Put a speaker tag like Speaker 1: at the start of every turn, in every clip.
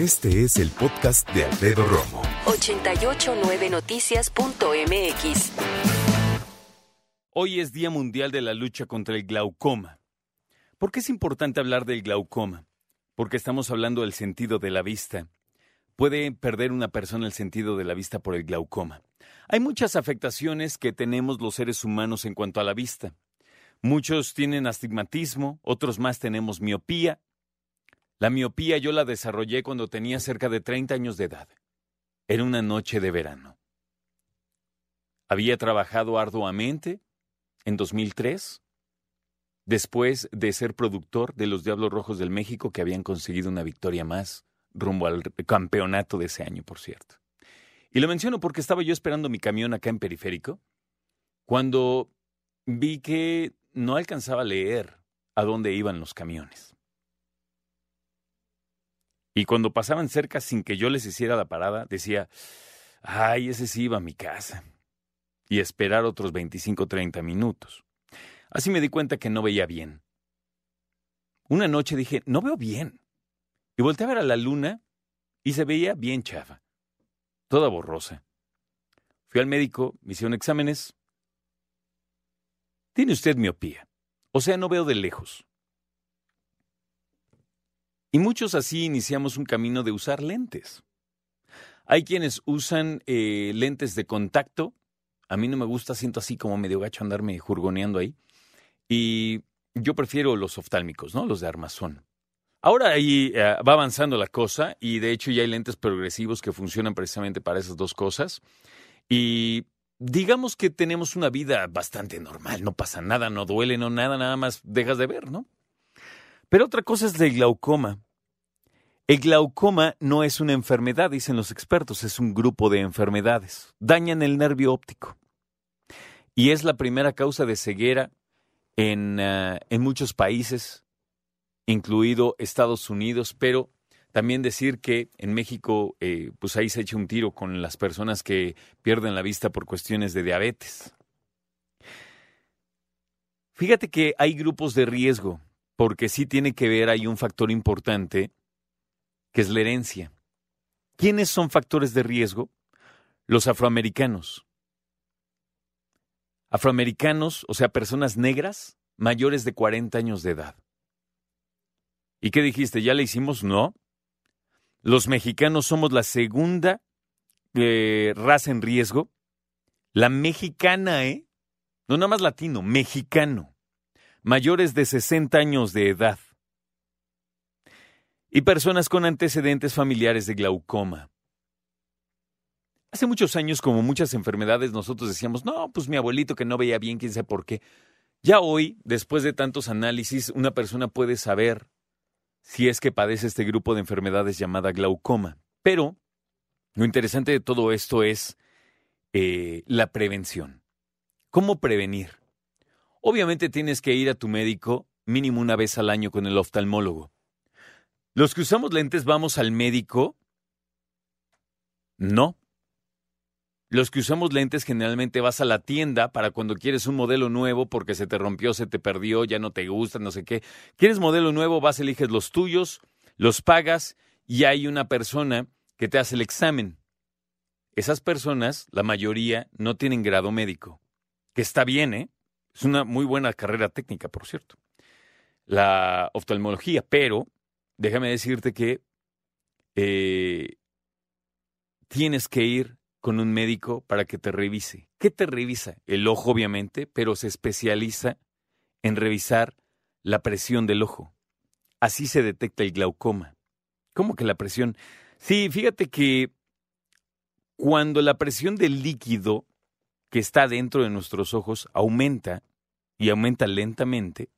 Speaker 1: Este es el podcast de Alfredo Romo.
Speaker 2: 889noticias.mx.
Speaker 3: Hoy es Día Mundial de la Lucha contra el Glaucoma. ¿Por qué es importante hablar del glaucoma? Porque estamos hablando del sentido de la vista. Puede perder una persona el sentido de la vista por el glaucoma. Hay muchas afectaciones que tenemos los seres humanos en cuanto a la vista. Muchos tienen astigmatismo, otros más tenemos miopía la miopía yo la desarrollé cuando tenía cerca de 30 años de edad. Era una noche de verano. Había trabajado arduamente en 2003, después de ser productor de los Diablos Rojos del México, que habían conseguido una victoria más rumbo al campeonato de ese año, por cierto. Y lo menciono porque estaba yo esperando mi camión acá en Periférico, cuando vi que no alcanzaba a leer a dónde iban los camiones. Y cuando pasaban cerca sin que yo les hiciera la parada, decía, ay, ese sí iba a mi casa. Y esperar otros 25 o 30 minutos. Así me di cuenta que no veía bien. Una noche dije, no veo bien. Y volteé a ver a la luna y se veía bien chafa, toda borrosa. Fui al médico, me hicieron exámenes. Tiene usted miopía, o sea, no veo de lejos. Y muchos así iniciamos un camino de usar lentes. Hay quienes usan eh, lentes de contacto. A mí no me gusta, siento así como medio gacho andarme jurgoneando ahí. Y yo prefiero los oftálmicos, ¿no? Los de armazón. Ahora ahí eh, va avanzando la cosa y de hecho ya hay lentes progresivos que funcionan precisamente para esas dos cosas. Y digamos que tenemos una vida bastante normal, no pasa nada, no duele, no nada, nada más dejas de ver, ¿no? Pero otra cosa es el glaucoma. El glaucoma no es una enfermedad, dicen los expertos, es un grupo de enfermedades. Dañan el nervio óptico. Y es la primera causa de ceguera en, ah, en muchos países, incluido Estados Unidos, pero también decir que en México, eh, pues ahí se echa un tiro con las personas que pierden la vista por cuestiones de diabetes. Fíjate que hay grupos de riesgo porque sí tiene que ver, hay un factor importante, que es la herencia. ¿Quiénes son factores de riesgo? Los afroamericanos. Afroamericanos, o sea, personas negras mayores de 40 años de edad. ¿Y qué dijiste? ¿Ya le hicimos? No. Los mexicanos somos la segunda eh, raza en riesgo. La mexicana, ¿eh? No nada más latino, mexicano mayores de 60 años de edad y personas con antecedentes familiares de glaucoma. Hace muchos años, como muchas enfermedades, nosotros decíamos, no, pues mi abuelito que no veía bien, quién sabe por qué. Ya hoy, después de tantos análisis, una persona puede saber si es que padece este grupo de enfermedades llamada glaucoma. Pero lo interesante de todo esto es eh, la prevención. ¿Cómo prevenir? Obviamente tienes que ir a tu médico mínimo una vez al año con el oftalmólogo. ¿Los que usamos lentes vamos al médico? No. Los que usamos lentes generalmente vas a la tienda para cuando quieres un modelo nuevo porque se te rompió, se te perdió, ya no te gusta, no sé qué. ¿Quieres modelo nuevo? Vas, eliges los tuyos, los pagas y hay una persona que te hace el examen. Esas personas, la mayoría, no tienen grado médico. Que está bien, ¿eh? Es una muy buena carrera técnica, por cierto. La oftalmología, pero déjame decirte que eh, tienes que ir con un médico para que te revise. ¿Qué te revisa? El ojo, obviamente, pero se especializa en revisar la presión del ojo. Así se detecta el glaucoma. ¿Cómo que la presión? Sí, fíjate que cuando la presión del líquido que está dentro de nuestros ojos aumenta y aumenta lentamente,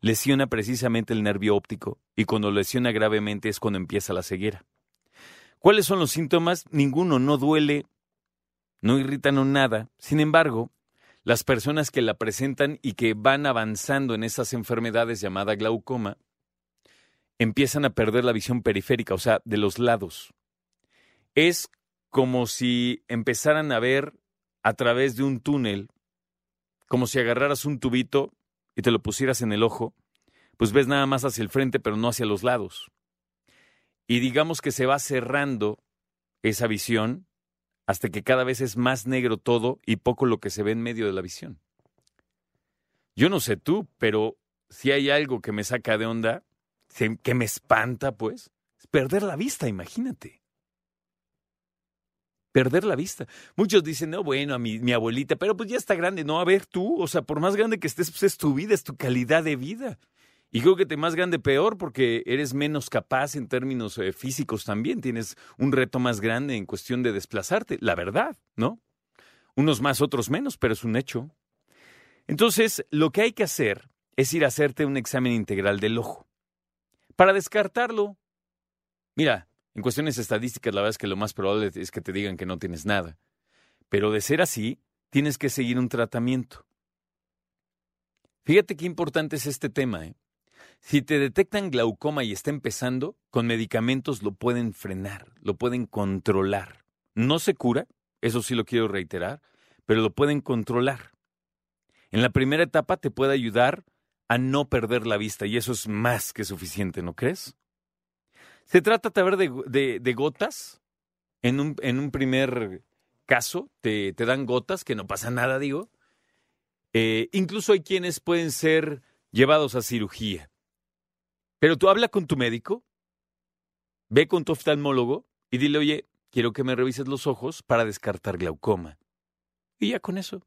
Speaker 3: lesiona precisamente el nervio óptico y cuando lesiona gravemente es cuando empieza la ceguera. ¿Cuáles son los síntomas? Ninguno, no duele, no irritan nada. Sin embargo, las personas que la presentan y que van avanzando en esas enfermedades llamada glaucoma, empiezan a perder la visión periférica, o sea, de los lados. Es como si empezaran a ver a través de un túnel, como si agarraras un tubito y te lo pusieras en el ojo, pues ves nada más hacia el frente, pero no hacia los lados. y digamos que se va cerrando esa visión hasta que cada vez es más negro todo y poco lo que se ve en medio de la visión. Yo no sé tú, pero si hay algo que me saca de onda, que me espanta, pues, es perder la vista, imagínate. Perder la vista. Muchos dicen, no, bueno, a mi, mi abuelita, pero pues ya está grande. No, a ver tú, o sea, por más grande que estés, pues es tu vida, es tu calidad de vida. Y creo que te más grande peor porque eres menos capaz en términos eh, físicos también. Tienes un reto más grande en cuestión de desplazarte. La verdad, ¿no? Unos más, otros menos, pero es un hecho. Entonces, lo que hay que hacer es ir a hacerte un examen integral del ojo. Para descartarlo, mira, en cuestiones estadísticas la verdad es que lo más probable es que te digan que no tienes nada. Pero de ser así, tienes que seguir un tratamiento. Fíjate qué importante es este tema, ¿eh? Si te detectan glaucoma y está empezando, con medicamentos lo pueden frenar, lo pueden controlar. No se cura, eso sí lo quiero reiterar, pero lo pueden controlar. En la primera etapa te puede ayudar a no perder la vista y eso es más que suficiente, ¿no crees? Se trata de, de, de gotas. En un, en un primer caso te, te, dan gotas, que no pasa nada, digo. Eh, incluso hay quienes pueden ser llevados a cirugía. Pero tú habla con tu médico, ve con tu oftalmólogo y dile, oye, quiero que me revises los ojos para descartar glaucoma. Y ya con eso.